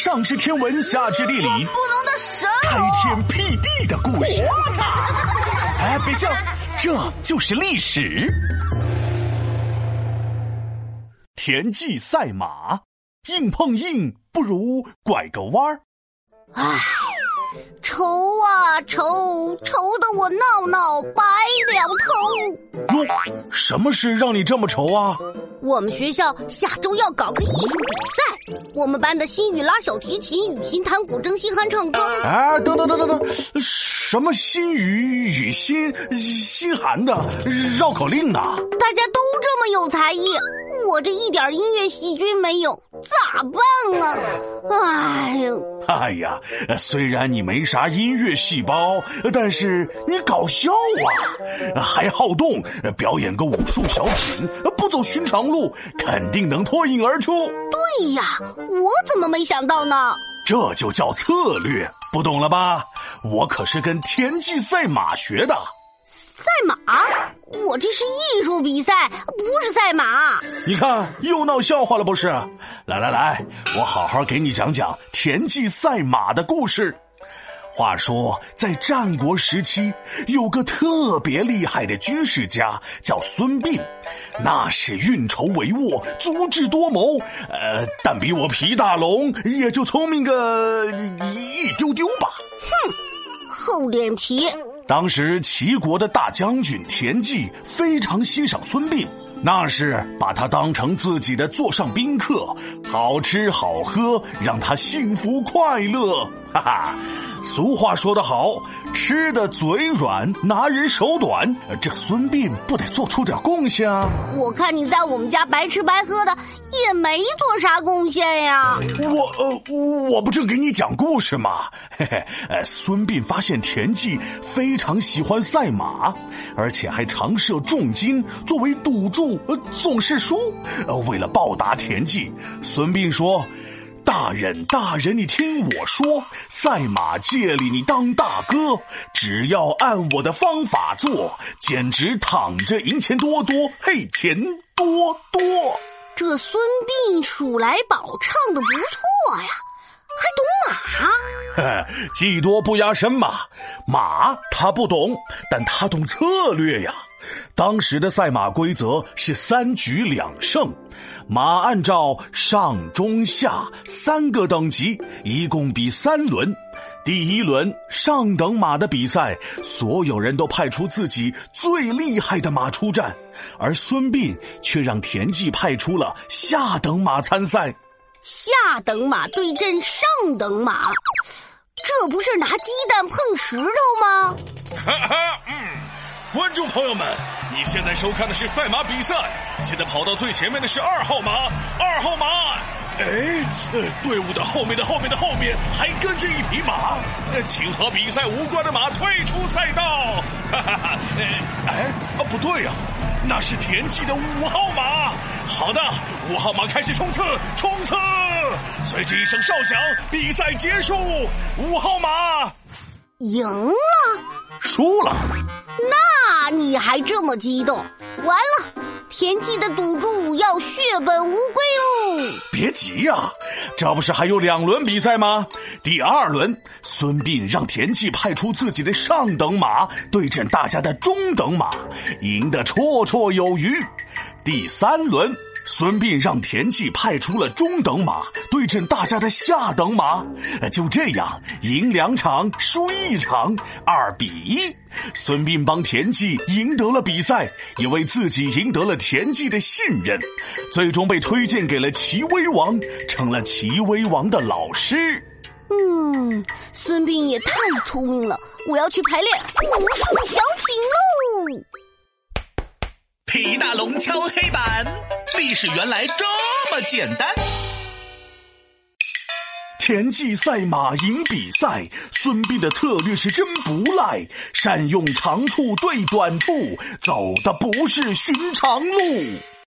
上知天文，下知地理，不能的神开天辟地的故事。我操！哎，别笑，这就是历史。田忌赛马，硬碰硬不如拐个弯儿。唉，愁啊愁，愁得我闹闹白了头。哟，什么事让你这么愁啊？我们学校下周要搞个艺术比赛，我们班的新宇拉小提琴，雨欣弹古筝，星涵唱歌。哎，等等等等等，什么新语雨欣心寒的绕口令呢？大家都这么有才艺，我这一点音乐细菌没有，咋办啊？哎呦！哎呀，虽然你没啥音乐细胞，但是你搞笑啊，还好动，表演个武术小品，不走寻常路，肯定能脱颖而出。对呀，我怎么没想到呢？这就叫策略，不懂了吧？我可是跟田忌赛马学的。赛马？我这是艺术比赛，不是赛马。你看，又闹笑话了不是？来来来，我好好给你讲讲田忌赛马的故事。话说，在战国时期，有个特别厉害的军事家，叫孙膑，那是运筹帷幄、足智多谋。呃，但比我皮大龙也就聪明个一一丢丢吧。哼，厚脸皮。当时齐国的大将军田忌非常欣赏孙膑，那是把他当成自己的座上宾客，好吃好喝，让他幸福快乐。哈哈，俗话说得好，吃的嘴软，拿人手短。这孙膑不得做出点贡献啊？我看你在我们家白吃白喝的，也没做啥贡献呀。我呃，我不正给你讲故事吗？嘿嘿，呃，孙膑发现田忌非常喜欢赛马，而且还常设重金作为赌注，呃，总是输。呃，为了报答田忌，孙膑说。大人，大人，你听我说，赛马界里你当大哥，只要按我的方法做，简直躺着赢钱多多，嘿，钱多多。这孙膑数来宝唱的不错呀，还懂马？技多不压身嘛，马他不懂，但他懂策略呀。当时的赛马规则是三局两胜，马按照上中下三个等级，一共比三轮。第一轮上等马的比赛，所有人都派出自己最厉害的马出战，而孙膑却让田忌派出了下等马参赛。下等马对阵上等马，这不是拿鸡蛋碰石头吗？哈哈，嗯。观众朋友们，你现在收看的是赛马比赛。现在跑到最前面的是二号马，二号马。哎，呃，队伍的后面的后面的后面还跟着一匹马，请和比赛无关的马退出赛道。哈哈哈！哎，啊，不对呀，那是田忌的五号马。好的，五号马开始冲刺，冲刺！随着一声哨响，比赛结束。五号马赢了，输了。那你还这么激动？完了，田忌的赌注要血本无归喽！别急呀，这不是还有两轮比赛吗？第二轮，孙膑让田忌派出自己的上等马对阵大家的中等马，赢得绰绰有余。第三轮。孙膑让田忌派出了中等马对阵大家的下等马，就这样赢两场输一场，二比一。孙膑帮田忌赢得了比赛，也为自己赢得了田忌的信任，最终被推荐给了齐威王，成了齐威王的老师。嗯，孙膑也太聪明了，我要去排练武术小品喽。皮大龙敲黑板，历史原来这么简单。田忌赛马赢比赛，孙膑的策略是真不赖，善用长处对短处，走的不是寻常路。